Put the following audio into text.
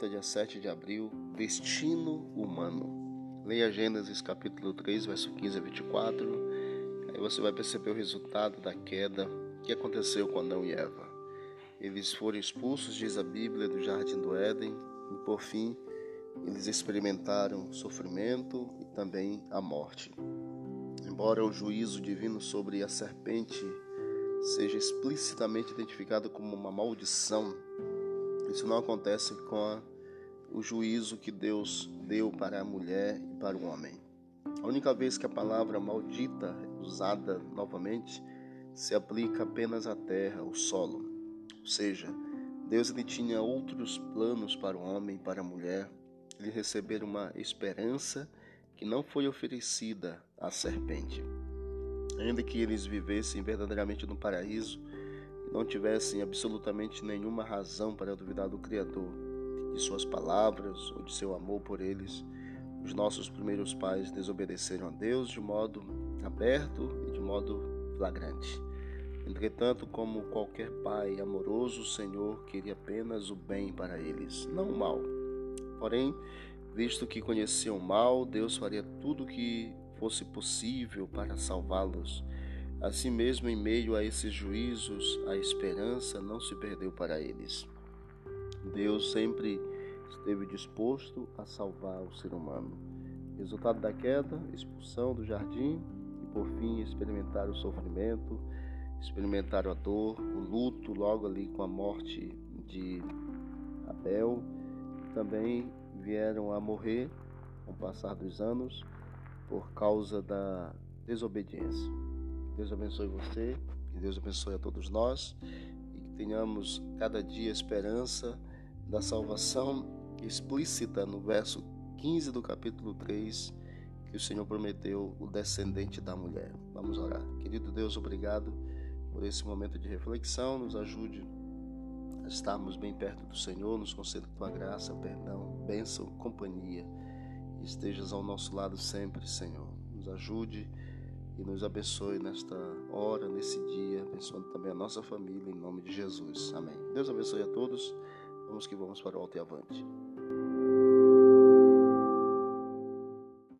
quinta, dia 7 de abril, destino humano. Leia Gênesis capítulo 3, verso 15 a 24. Aí você vai perceber o resultado da queda que aconteceu com Adão e Eva. Eles foram expulsos, diz a Bíblia, do jardim do Éden, e por fim eles experimentaram sofrimento e também a morte. Embora o juízo divino sobre a serpente seja explicitamente identificado como uma maldição, isso não acontece com a, o juízo que Deus deu para a mulher e para o homem. A única vez que a palavra maldita é usada novamente se aplica apenas à terra, ao solo. Ou seja, Deus ele tinha outros planos para o homem e para a mulher. Ele receber uma esperança que não foi oferecida à serpente. Ainda que eles vivessem verdadeiramente no paraíso e não tivessem absolutamente nenhuma razão para duvidar do Criador, de suas palavras ou de seu amor por eles, os nossos primeiros pais desobedeceram a Deus de modo aberto e de modo flagrante. Entretanto, como qualquer pai amoroso, o Senhor queria apenas o bem para eles, não o mal. Porém, Visto que conheciam o mal, Deus faria tudo o que fosse possível para salvá-los. Assim mesmo, em meio a esses juízos, a esperança não se perdeu para eles. Deus sempre esteve disposto a salvar o ser humano. Resultado da queda, expulsão do jardim e, por fim, experimentar o sofrimento, experimentar a dor, o luto, logo ali com a morte de Abel, também vieram a morrer com o passar dos anos por causa da desobediência. Deus abençoe você, que Deus abençoe a todos nós e que tenhamos cada dia esperança da salvação explícita no verso 15 do capítulo 3 que o Senhor prometeu o descendente da mulher. Vamos orar. Querido Deus, obrigado por esse momento de reflexão. Nos ajude estarmos bem perto do Senhor, nos conceda tua graça, perdão, bênção, companhia. Estejas ao nosso lado sempre, Senhor. Nos ajude e nos abençoe nesta hora, nesse dia, abençoando também a nossa família, em nome de Jesus. Amém. Deus abençoe a todos. Vamos que vamos para o alto e avante.